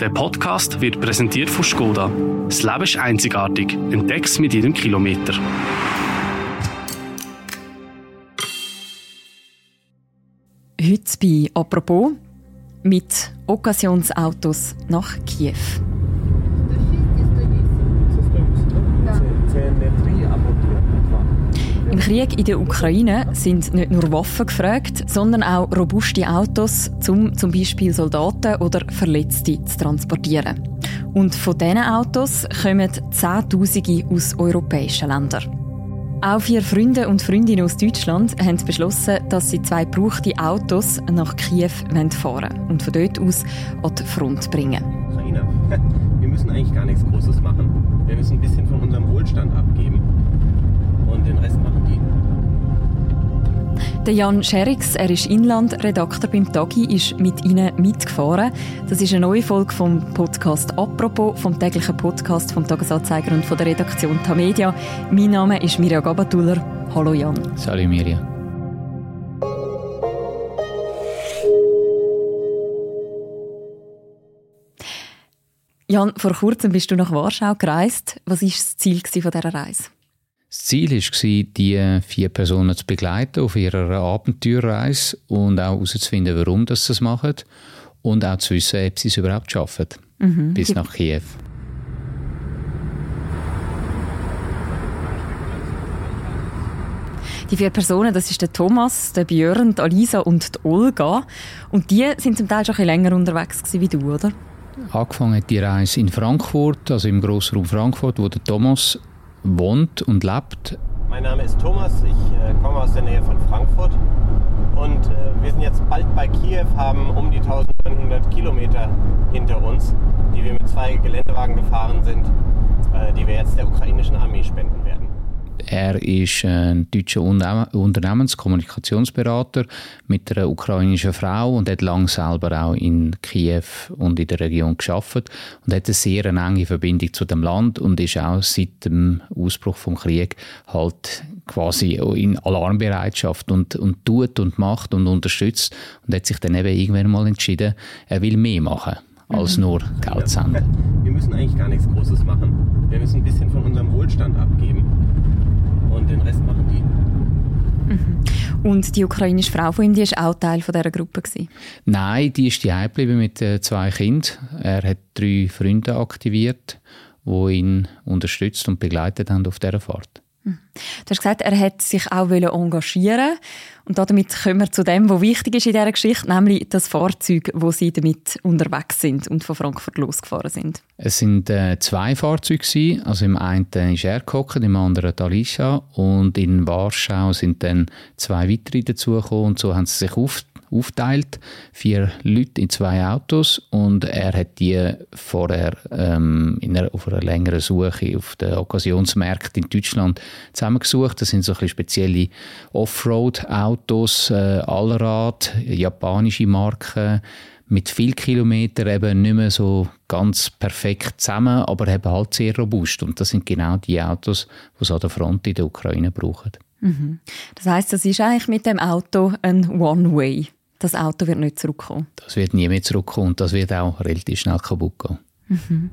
Der Podcast wird präsentiert von Skoda. Das Leben ist einzigartig. Entdeck's mit jedem Kilometer. Heute bei «Apropos» mit Occasionsautos nach Kiew. Im Krieg in der Ukraine sind nicht nur Waffen gefragt, sondern auch robuste Autos, um zum Beispiel Soldaten oder Verletzte zu transportieren. Und von diesen Autos kommen Zehntausende aus europäischen Ländern. Auch vier Freunde und Freundinnen aus Deutschland haben beschlossen, dass sie zwei gebrauchte Autos nach Kiew fahren und von dort aus an die Front bringen. Ukraine. Wir müssen eigentlich gar nichts Großes machen. Wir müssen ein bisschen von unserem Wohlstand abgeben Der Jan Scherix, er ist Inlandredakteur beim Tagi, ist mit ihnen mitgefahren. Das ist eine neue Folge vom Podcast «Apropos», vom täglichen Podcast vom Tagesanzeiger und von der Redaktion Tamedia. Mein Name ist Mirja Gabatuller. Hallo Jan. Salut Mirja. Jan, vor kurzem bist du nach Warschau gereist. Was war das Ziel dieser Reise? Das Ziel war, die vier Personen zu begleiten auf ihrer Abenteuerreise und auch herauszufinden, warum sie das machen und auch zu wissen, ob sie es überhaupt schaffen, mhm. bis nach Kiew. Die vier Personen, das ist der Thomas, der Björn, die Alisa und die Olga. Und die sind zum Teil schon ein bisschen länger unterwegs wie du, oder? Angefangen hat die Reise in Frankfurt, also im Grossraum Frankfurt, wo der Thomas wohnt und lebt. Mein Name ist Thomas, ich äh, komme aus der Nähe von Frankfurt und äh, wir sind jetzt bald bei Kiew, haben um die 1900 Kilometer hinter uns, die wir mit zwei Geländewagen gefahren sind, äh, die wir jetzt der ukrainischen Armee spenden werden. Er ist ein deutscher Unternehmenskommunikationsberater mit einer ukrainischen Frau und hat lange selber auch in Kiew und in der Region geschafft und hat eine sehr enge Verbindung zu dem Land und ist auch seit dem Ausbruch vom Krieg halt quasi in Alarmbereitschaft und, und tut und macht und unterstützt und hat sich dann eben irgendwann mal entschieden, er will mehr machen als mhm. nur Geld senden. Wir müssen eigentlich gar nichts Großes machen. Wir müssen ein bisschen von unserem Wohlstand abgeben und den Rest machen die. Mhm. Und die ukrainische Frau von ihm, die war auch Teil dieser Gruppe? Gewesen? Nein, die ist die geblieben mit äh, zwei Kindern. Er hat drei Freunde aktiviert, die ihn unterstützt und begleitet haben auf dieser Fahrt. Du hast gesagt, er hat sich auch engagieren und damit kommen wir zu dem, was wichtig ist in dieser Geschichte, nämlich das Fahrzeug, wo sie damit unterwegs sind und von Frankfurt losgefahren sind. Es sind äh, zwei Fahrzeuge gewesen. also im einen ist er gehockt, im anderen Alicia und in Warschau sind dann zwei weitere dazugekommen und so haben sie sich auf aufteilt, vier Leute in zwei Autos und er hat die vorher ähm, in einer, auf einer längeren Suche auf den Okkasionsmärkten in Deutschland zusammengesucht. Das sind so ein spezielle Offroad-Autos, äh, Allrad, japanische Marken, mit viel Kilometer eben nicht mehr so ganz perfekt zusammen, aber eben halt sehr robust. Und das sind genau die Autos, die es an der Front in der Ukraine brauchen. Mhm. Das heißt, das ist eigentlich mit dem Auto ein One-Way. Das Auto wird nicht zurückkommen. Das wird nie mehr zurückkommen und das wird auch relativ schnell kaputt gehen. Mhm.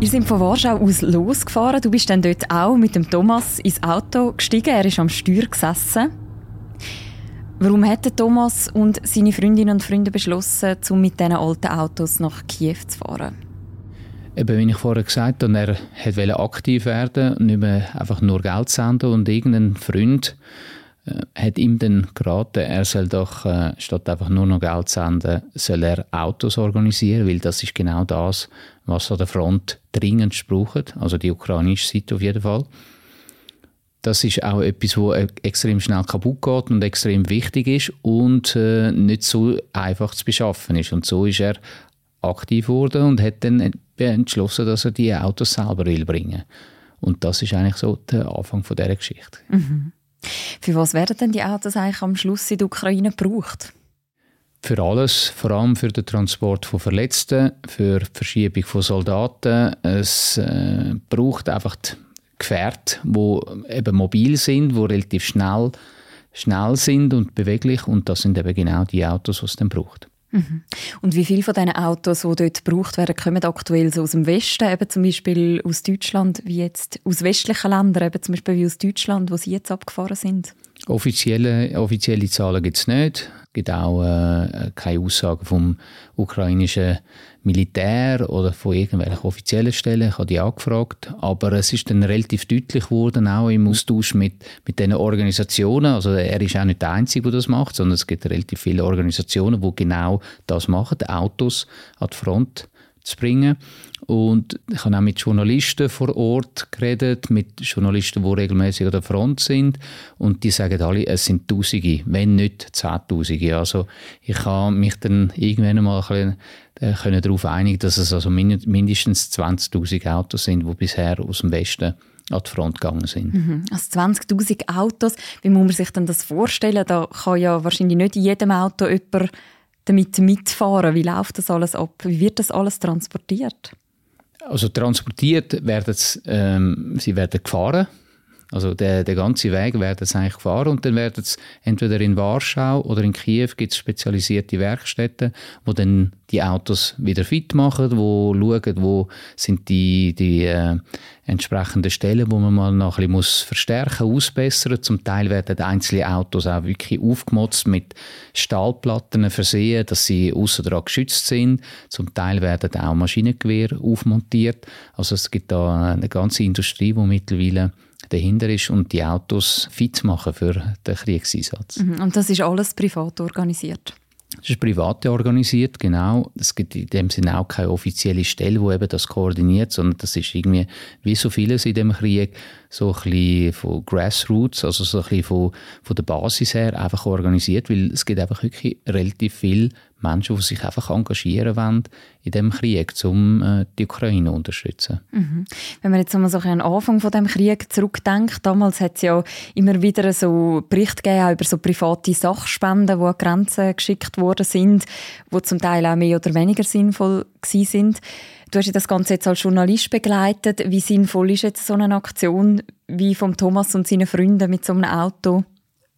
Ihr seid von Warschau aus losgefahren. Du bist dann dort auch mit dem Thomas ins Auto gestiegen. Er ist am Steuer gesessen. Warum hätten Thomas und seine Freundinnen und Freunde beschlossen, um mit diesen alten Autos nach Kiew zu fahren? Eben, wie ich vorher gesagt habe, er wollte aktiv werden, nicht mehr einfach nur Geld senden und irgendein Freund äh, hat ihm dann geraten, er soll doch äh, statt einfach nur noch Geld senden, soll er Autos organisieren, weil das ist genau das, was an der Front dringend braucht, also die ukrainische Seite auf jeden Fall. Das ist auch etwas, wo extrem schnell kaputt geht und extrem wichtig ist und äh, nicht so einfach zu beschaffen ist. Und so ist er aktiv geworden und hat dann entschlossen, dass er die Autos selber will bringen. Und das ist eigentlich so der Anfang von dieser Geschichte. Mhm. Für was werden denn die Autos eigentlich am Schluss in der Ukraine gebraucht? Für alles, vor allem für den Transport von Verletzten, für die Verschiebung von Soldaten. Es äh, braucht einfach Gefährte, die eben mobil sind, die relativ schnell schnell sind und beweglich und das sind eben genau die Autos, die es dann braucht. Mhm. Und wie viele von diesen Autos, die dort gebraucht werden, kommen aktuell so aus dem Westen, eben zum Beispiel aus Deutschland, wie jetzt aus westlichen Ländern, eben zum Beispiel wie aus Deutschland, wo sie jetzt abgefahren sind? Offizielle, offizielle Zahlen gibt es nicht. Es gibt auch äh, keine Aussagen vom ukrainischen Militär oder von irgendwelchen offiziellen Stellen. Ich habe die angefragt. Aber es ist dann relativ deutlich geworden, auch im Austausch mit, mit diesen Organisationen. Also er ist auch nicht der Einzige, der das macht, sondern es gibt relativ viele Organisationen, die genau das machen, Autos an die Front zu bringen. Und ich habe auch mit Journalisten vor Ort geredet, mit Journalisten, die regelmäßig an der Front sind. Und die sagen alle, es sind Tausende, wenn nicht Zehntausende. Also ich habe mich dann irgendwann mal ein bisschen, äh, darauf einigen, dass es also mindestens 20.000 Autos sind, die bisher aus dem Westen an die Front gegangen sind. Mhm. Also 20.000 Autos, wie muss man sich denn das vorstellen? Da kann ja wahrscheinlich nicht in jedem Auto jemand damit mitfahren. Wie läuft das alles ab? Wie wird das alles transportiert? Also transportiert werden ähm, sie werden gefahren. Also der, der ganze Weg werden sie eigentlich gefahren und dann werden es entweder in Warschau oder in Kiew gibt es spezialisierte Werkstätten, wo dann die Autos wieder fit machen, wo schauen, wo sind die, die äh, entsprechenden Stellen, wo man mal noch ein bisschen muss verstärken, ausbessern. Zum Teil werden einzelne Autos auch wirklich aufgemotzt mit Stahlplatten versehen, dass sie außen dran geschützt sind. Zum Teil werden auch Maschinengewehre aufmontiert. Also es gibt da eine ganze Industrie, die mittlerweile dahinter ist und die Autos fit machen für den Kriegseinsatz. Mhm. Und das ist alles privat organisiert? Das ist privat organisiert, genau. Es gibt in dem Sinne auch keine offizielle Stelle, die eben das koordiniert, sondern das ist irgendwie, wie so vieles in dem Krieg, so ein bisschen von Grassroots, also so ein bisschen von, von der Basis her einfach organisiert, weil es gibt einfach wirklich relativ viele Menschen, die sich einfach engagieren wollen in diesem Krieg, um äh, die Ukraine zu unterstützen. Mhm. Wenn man jetzt mal so an den Anfang von dem Krieg zurückdenkt, damals hat es ja immer wieder so Berichte gegeben über so private Sachspenden, die an Grenzen geschickt worden sind, die zum Teil auch mehr oder weniger sinnvoll sind. Du hast ja das Ganze jetzt als Journalist begleitet. Wie sinnvoll ist jetzt so eine Aktion wie von Thomas und seinen Freunden mit so einem Auto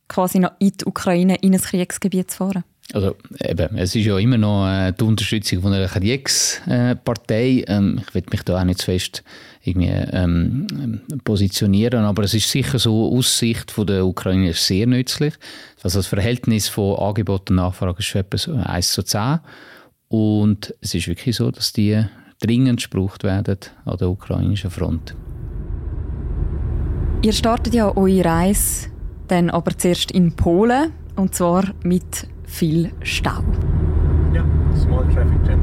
quasi in die Ukraine, in ein Kriegsgebiet zu fahren? Also eben, es ist ja immer noch äh, die Unterstützung von einer Kriegspartei. Ähm, ich will mich da auch nicht zu fest irgendwie, ähm, positionieren, aber es ist sicher so, aus Sicht von der Ukraine ist sehr nützlich. Also das Verhältnis von Angebot und Nachfrage ist etwa so 1 zu 10. Und es ist wirklich so, dass die dringend gebraucht werden an der ukrainischen Front. Ihr startet ja eure Reise dann aber zuerst in Polen und zwar mit viel Stau. Ja, Small Traffic Jam.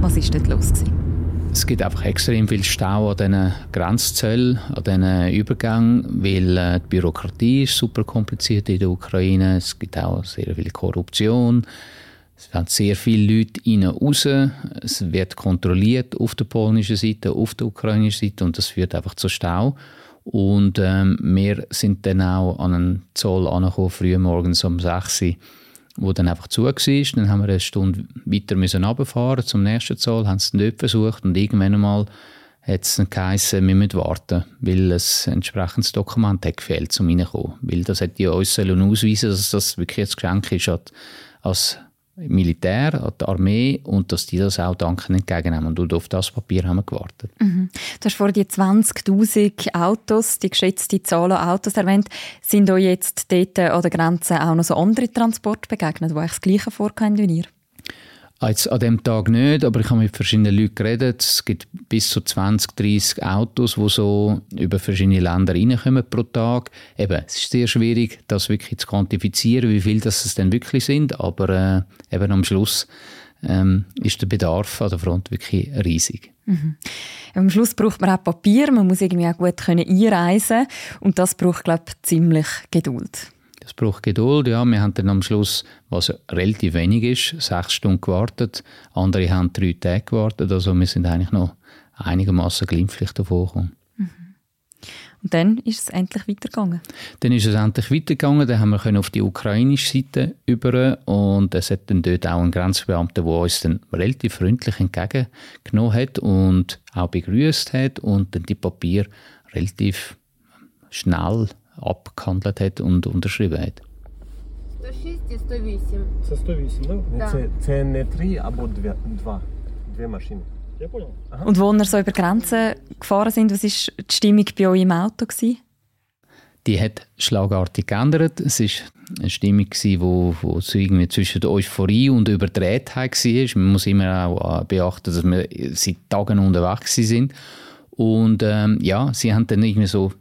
Was ist dort los? Gewesen? Es gibt einfach extrem viel Stau an diesen Grenzzöllen, an diesen Übergängen, weil äh, die Bürokratie ist super kompliziert in der Ukraine. Es gibt auch sehr viel Korruption. Es werden sehr viele Leute rein raus. Es wird kontrolliert auf der polnischen Seite, auf der ukrainischen Seite und das führt einfach zu Stau. Und ähm, wir sind dann auch an einen Zoll angekommen, früh morgens um 6 Uhr, wo dann einfach zu war. Dann haben wir eine Stunde weiter müssen runterfahren zum nächsten Zoll, haben es dort versucht und irgendwann einmal hat es dann geheißen, wir müssen warten, weil ein entsprechendes Dokument hat gefehlt, um reinzukommen. Weil das hätte ja uns ausweisen dass das wirklich ein Geschenk ist als Militär, die Armee und dass die das auch dankend entgegennehmen. Und auf das Papier haben wir gewartet. Mhm. Du hast vorhin die 20'000 Autos, die geschätzte Zahl an Autos erwähnt. Sind euch jetzt dort an der Grenze auch noch so andere Transporte begegnet, die euch das Gleiche vorkommen wie ihr? Jetzt an dem Tag nicht, aber ich habe mit verschiedenen Leuten geredet. Es gibt bis zu 20, 30 Autos, die so über verschiedene Länder reinkommen pro Tag. Eben, es ist sehr schwierig, das wirklich zu quantifizieren, wie viel das es denn wirklich sind, aber äh, eben am Schluss ähm, ist der Bedarf an der Front wirklich riesig. Mhm. Am Schluss braucht man auch Papier, man muss irgendwie auch gut können einreisen und das braucht, glaube ich, ziemlich Geduld. Es braucht Geduld. Ja, wir haben dann am Schluss, was relativ wenig ist, sechs Stunden gewartet. Andere haben drei Tage gewartet. Also wir sind eigentlich noch einigermaßen glimpflich davor gekommen. Mhm. Und dann ist es endlich weitergegangen? Dann ist es endlich weitergegangen. Dann haben wir auf die ukrainische Seite über und es hat dann dort auch einen Grenzbeamten, der uns dann relativ freundlich entgegengenommen hat und auch begrüßt hat und dann die Papier relativ schnell abgehandelt hat und unterschrieben hat. 106 и 108. Це 108, да? Да. Це, це не три або дві, два. Дві машини. Я понял. Und wo ihr so über Grenzen gefahren sind, was war die Stimmung bei euch im Auto? Gewesen? Die hat schlagartig geändert. Es war eine Stimmung, die wo, wo so irgendwie zwischen der Euphorie und der Überdrehtheit war. Man muss immer auch äh, beachten, dass wir seit Tagen unterwegs sind. Und ähm, ja, sie haben dann irgendwie so,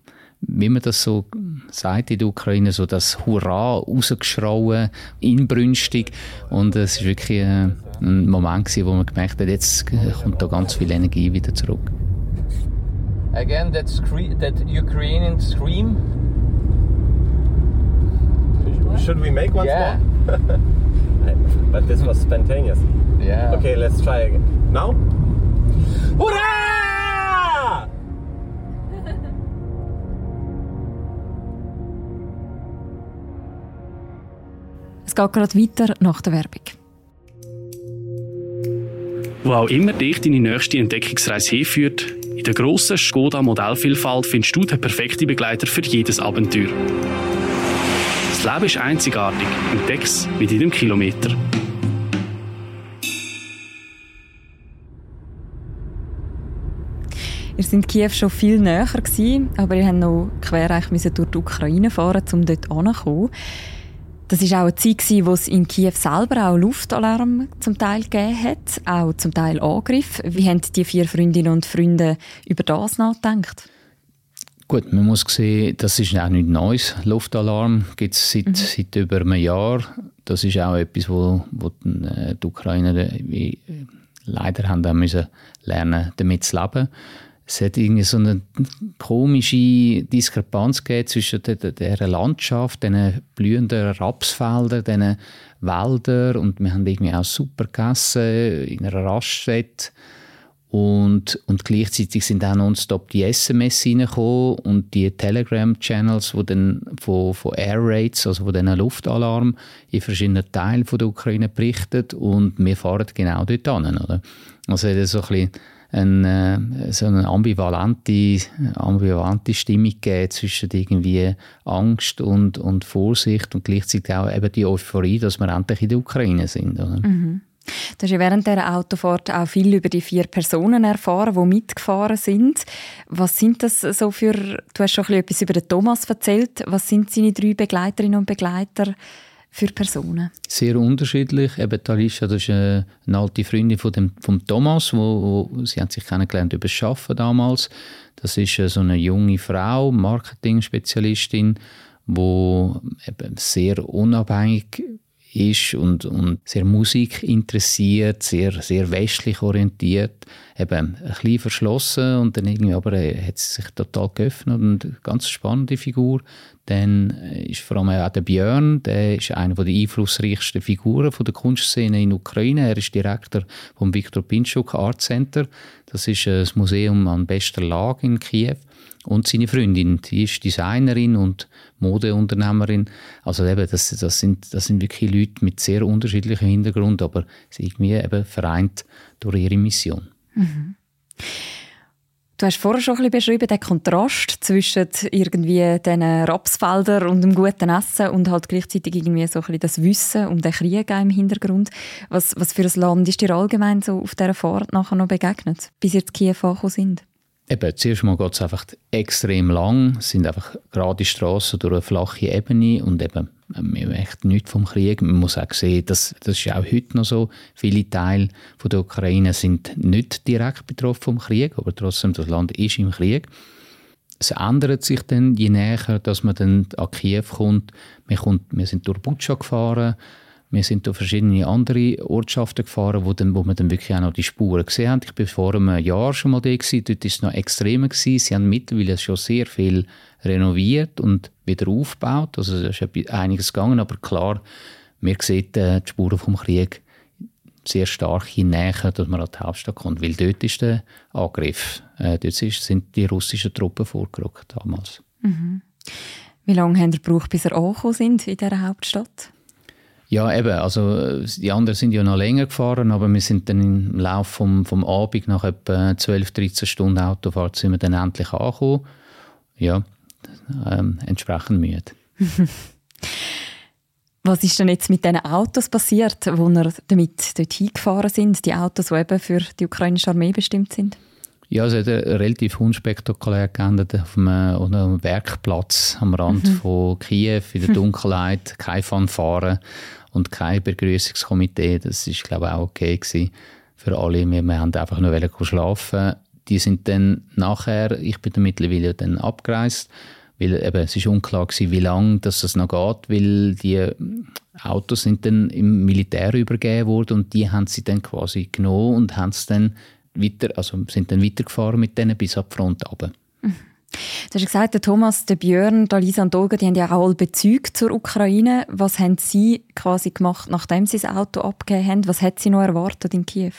wie man das so sagt in der Ukraine, so das Hurra rausgeschrauen, inbrünstig. Und es war wirklich äh, ein Moment, gewesen, wo man gemerkt hat, jetzt kommt da ganz viel Energie wieder zurück. Again, that, scree- that Ukrainian scream. Should we make once Yeah. more? But this was spontaneous. Yeah. Okay, let's try again. Now? Hurra! Es geht gerade weiter nach der Werbung. Wo auch immer dich deine nächste Entdeckungsreise hinführt, in der grossen Skoda Modellvielfalt findest du den perfekten Begleiter für jedes Abenteuer. Das Leben ist einzigartig. Entdeck's mit jedem Kilometer. Ihr seid Kiew schon viel näher gewesen, aber ihr habt noch quer durch die Ukraine fahren, um dort anzukommen. Das war auch eine Zeit, gewesen, wo es in Kiew selber auch Luftalarm zum Teil gegeben hat, auch zum Teil Angriffe. Wie haben die vier Freundinnen und Freunde über das nachgedacht? Gut, man muss sehen, das ist auch nichts Neues. Luftalarm gibt es seit, seit über einem Jahr. Das ist auch etwas, wo, wo die, äh, Ukrainer äh, äh, leider haben müssen lernen, damit zu leben. Es hat irgendwie so eine komische Diskrepanz zwischen der, der, Landschaft, diesen blühenden Rapsfeldern, diesen Wäldern und wir haben irgendwie auch super gegessen in einer Raststätte. Und, und gleichzeitig sind auch nonstop die SMS reingekommen und die Telegram-Channels, die dann von, von Air Raids, also von diesen Luftalarm in verschiedenen Teilen von der Ukraine berichtet und wir fahren genau dort hin. Oder? Also so ein bisschen eine, so eine ambivalente, ambivalente Stimmung gegeben zwischen irgendwie Angst und, und Vorsicht und gleichzeitig auch eben die Euphorie, dass wir endlich in der Ukraine sind. Oder? Du hast ja während dieser Autofahrt auch viel über die vier Personen erfahren, die mitgefahren sind. Was sind das so für, du hast schon ein bisschen etwas über den Thomas erzählt, was sind seine drei Begleiterinnen und Begleiter für Personen? Sehr unterschiedlich. Eben Talisha, das ist eine, eine alte Freundin von dem, vom Thomas, wo, wo, sie haben sich kennengelernt über das Arbeiten damals. Das ist äh, so eine junge Frau, Marketing-Spezialistin, die sehr unabhängig ist und, und sehr Musik interessiert, sehr, sehr westlich orientiert, eben ein bisschen verschlossen und dann irgendwie aber äh, hat sie sich total geöffnet und eine ganz spannende Figur. Dann äh, ist vor allem auch der Björn, der ist einer der einflussreichsten Figuren von der Kunstszene in Ukraine. Er ist Direktor vom Viktor Pinchuk Art Center. Das ist äh, das Museum an bester Lage in Kiew. Und seine Freundin, die ist Designerin und Modeunternehmerin. Also eben, das, das, sind, das sind wirklich Leute mit sehr unterschiedlichem Hintergrund, aber irgendwie eben vereint durch ihre Mission. Du hast vorher schon ein bisschen beschrieben, den Kontrast zwischen irgendwie diesen Rapsfeldern und dem guten Essen und halt gleichzeitig irgendwie so ein bisschen das Wissen um den Krieg im Hintergrund. Was, was für ein Land ist dir allgemein so auf dieser Fahrt nachher noch begegnet, bis ihr zu Kiew angekommen sind? Eben, zuerst mal geht es einfach extrem lang. Es sind einfach gerade Straßen durch eine flache Ebene und eben, wir echt nichts vom Krieg. Man muss auch sehen, dass, das ist auch heute noch so. Viele Teile von der Ukraine sind nicht direkt betroffen vom Krieg, aber trotzdem, das Land ist im Krieg. Es ändert sich dann, je näher dass man dann an Kiew kommt. Wir, kommt, wir sind durch Butscha gefahren, wir sind durch verschiedene andere Ortschaften gefahren, wo, dann, wo wir dann wirklich auch noch die Spuren gesehen haben. Ich war vor einem Jahr schon mal da, dort war es noch extremer. Gewesen. Sie haben mittlerweile schon sehr viel renoviert und wieder aufgebaut. Also es ist einiges gegangen, aber klar, wir sehen äh, die Spuren vom Krieg sehr stark hinnäher, dass man an die Hauptstadt kommt, weil dort ist der Angriff. Äh, dort sind die russischen Truppen vorgerückt damals. Wie lange habt ihr gebraucht, bis ihr angekommen sind in dieser Hauptstadt? Ja, eben. Also, die anderen sind ja noch länger gefahren, aber wir sind dann im Laufe vom, vom Abend nach etwa 12, 13 Stunden Autofahrt sind wir dann endlich angekommen. Ja, ähm, entsprechend müde. Was ist denn jetzt mit diesen Autos passiert, wo wir damit dort hingefahren sind, die Autos, die eben für die ukrainische Armee bestimmt sind? Ja, es hat relativ unspektakulär geendet auf einem, auf einem Werkplatz am Rand mhm. von Kiew in der Dunkelheit, kein Fanfare und kein Begrüßungskomitee. Das ist glaube ich auch okay gewesen für alle. Wir, wir haben einfach nur schlafen. Die sind dann nachher, ich bin dann mittlerweile dann abgereist, weil eben, es ist unklar gewesen, wie lange das noch geht, weil die Autos sind dann im Militär übergeben worden und die haben sie dann quasi genommen und haben es dann weiter, also sind dann weitergefahren mit denen bis ab Front runter. Mhm. Du hast gesagt, der Thomas, der Björn, der Lisa und Olga, die haben ja auch alle Bezüge zur Ukraine. Was haben Sie quasi gemacht, nachdem Sie das Auto abgegeben haben? Was hat Sie noch erwartet in Kiew?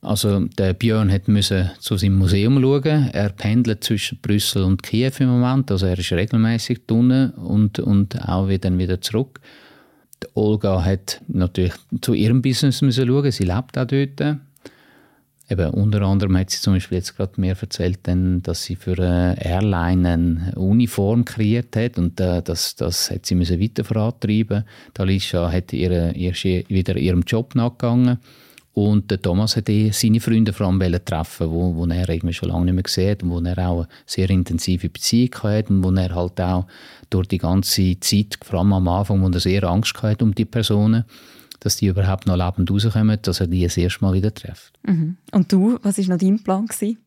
Also der Björn hat müssen zu seinem Museum schauen. Er pendelt zwischen Brüssel und Kiew im Moment, also er ist regelmäßig unten und, und auch wieder, wieder zurück. Die Olga hat natürlich zu ihrem Business müssen schauen. Sie lebt auch dort. Eben, unter anderem hat sie zum Beispiel jetzt gerade mir erzählt, dann, dass sie für eine Airline eine Uniform kreiert hat und äh, das, das hat sie müssen weiter vorantreiben. Die Alicia hat ihre, ihr, wieder ihrem Job nachgegangen und der Thomas hat eh seine Freunde vor allem treffen, wo, wo er schon lange nicht mehr gesehen hat und wo er auch eine sehr intensive Beziehung hatte und wo er halt auch durch die ganze Zeit, vor allem am Anfang, wo er sehr Angst hatte um die Personen, dass die überhaupt noch lebend rauskommen, dass er die das erste Mal wieder trifft. Mhm. Und du, was war noch dein Plan? Gewesen?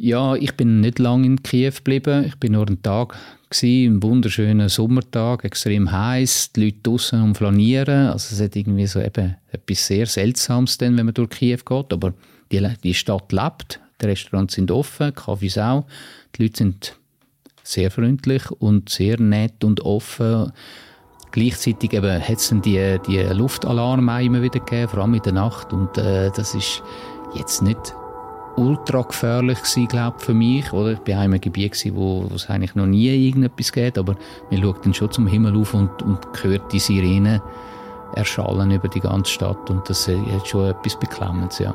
Ja, ich bin nicht lange in Kiew geblieben. Ich bin nur einen Tag gewesen, ein wunderschöner Sommertag, extrem heiß, die Leute draußen und flanieren. Also es hat irgendwie so eben etwas sehr Seltsames, dann, wenn man durch Kiew geht. Aber die, die Stadt lebt, die Restaurants sind offen, Kaffees auch. Die Leute sind sehr freundlich und sehr nett und offen. Gleichzeitig hat es dann die, die Luftalarme immer wieder gegeben, vor allem in der Nacht. Und äh, das ist jetzt nicht ultra gefährlich gewesen, glaub, für mich. Oder? Ich war in einem Gebiet, gewesen, wo, wo es eigentlich noch nie irgendetwas geht, aber man schaut dann schon zum Himmel auf und, und hört die Sirenen erschallen über die ganze Stadt. Und das hat schon etwas Beklemmendes, ja.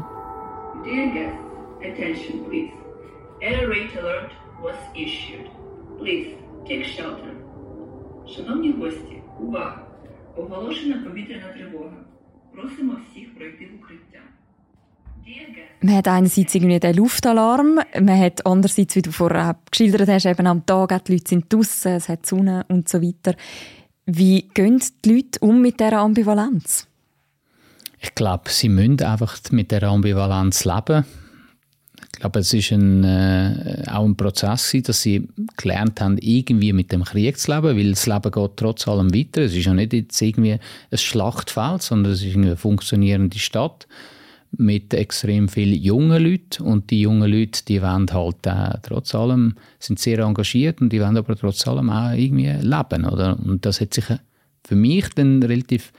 Dear guests, attention please. Air raid alert was issued. Please take shelter. Шановні гості, Увага! Оголошена повітряна тривога. Просимо всіх пройти в укриття. Man hat einerseits irgendwie den Luftalarm, man hat andererseits, wie du vorher geschildert hast, eben am Tag, die Leute sind draußen, es hat Sonne und so weiter. Wie gehen die Leute um mit dieser Ambivalenz? Ich glaube, sie müssen einfach mit der Ambivalenz leben. Ich glaube, es ist ein, äh, auch ein Prozess, dass sie gelernt haben, irgendwie mit dem Krieg zu leben, weil das Leben geht trotz allem weiter. Es ist ja nicht jetzt irgendwie ein Schlachtfeld, sondern es ist eine funktionierende Stadt mit extrem vielen jungen Leuten und die jungen Leute, die wollen halt äh, trotz allem, sind sehr engagiert und die wollen aber trotz allem auch irgendwie leben, oder? Und das hat sich für mich dann relativ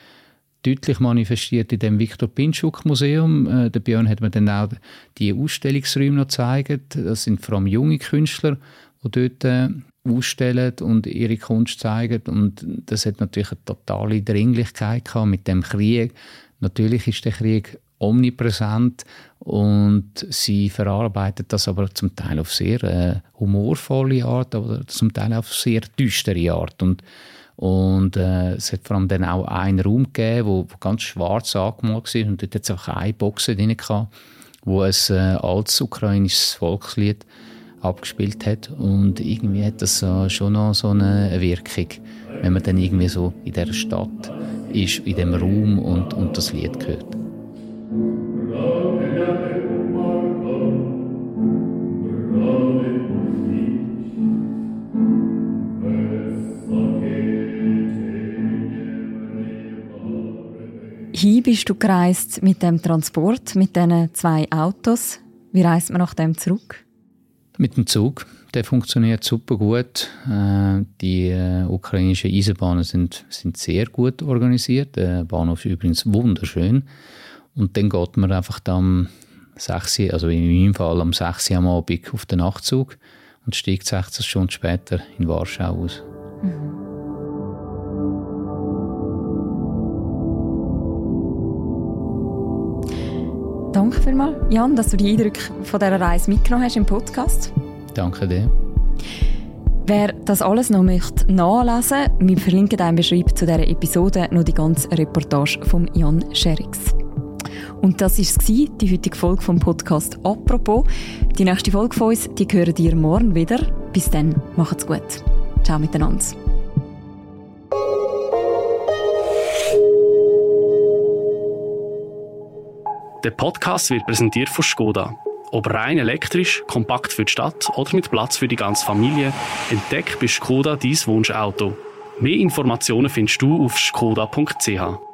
deutlich manifestiert in dem Viktor Pinschuk Museum. Äh, der Björn hat mir dann auch die Ausstellungsräume noch gezeigt. Das sind vor allem junge Künstler, die dort äh, ausstellen und ihre Kunst zeigen. Und das hat natürlich eine totale Dringlichkeit gehabt mit dem Krieg. Natürlich ist der Krieg omnipräsent und sie verarbeitet das aber zum Teil auf sehr äh, humorvolle Art, aber zum Teil auf sehr düstere Art. Und und äh, es hat vor allem dann auch einen Raum gegeben, wo, wo ganz schwarz angemalt war. Und dort hat es auch eine Box drin gehabt, wo ein äh, altes ukrainisches Volkslied abgespielt hat. Und irgendwie hat das äh, schon noch so eine Wirkung, wenn man dann irgendwie so in der Stadt ist, in dem Raum und, und das Lied hört. Hin bist du gereist mit dem Transport, mit diesen zwei Autos. Wie reist man nach dem zurück? Mit dem Zug. Der funktioniert super gut. Äh, die äh, ukrainischen Eisenbahnen sind, sind sehr gut organisiert. Der Bahnhof ist übrigens wunderschön. Und dann geht man einfach am 6, also in meinem Fall am 6 am Abend auf den Nachtzug und steigt 16 Stunden später in Warschau aus. Mhm. Danke vielmals, Jan, dass du die Eindrücke von dieser Reise mitgenommen hast im Podcast. Danke dir. Wer das alles noch möchte nachlesen möchte, wir verlinken einen Beschreib zu dieser Episode noch die ganze Reportage von Jan Scherix. Und das war die heutige Folge vom Podcast «Apropos». Die nächste Folge von uns, die hören ihr morgen wieder. Bis dann, macht's gut. Ciao miteinander. Der Podcast wird präsentiert von Skoda. Ob rein elektrisch, kompakt für die Stadt oder mit Platz für die ganze Familie, entdeck bei Skoda dein Wunschauto. Mehr Informationen findest du auf skoda.ch.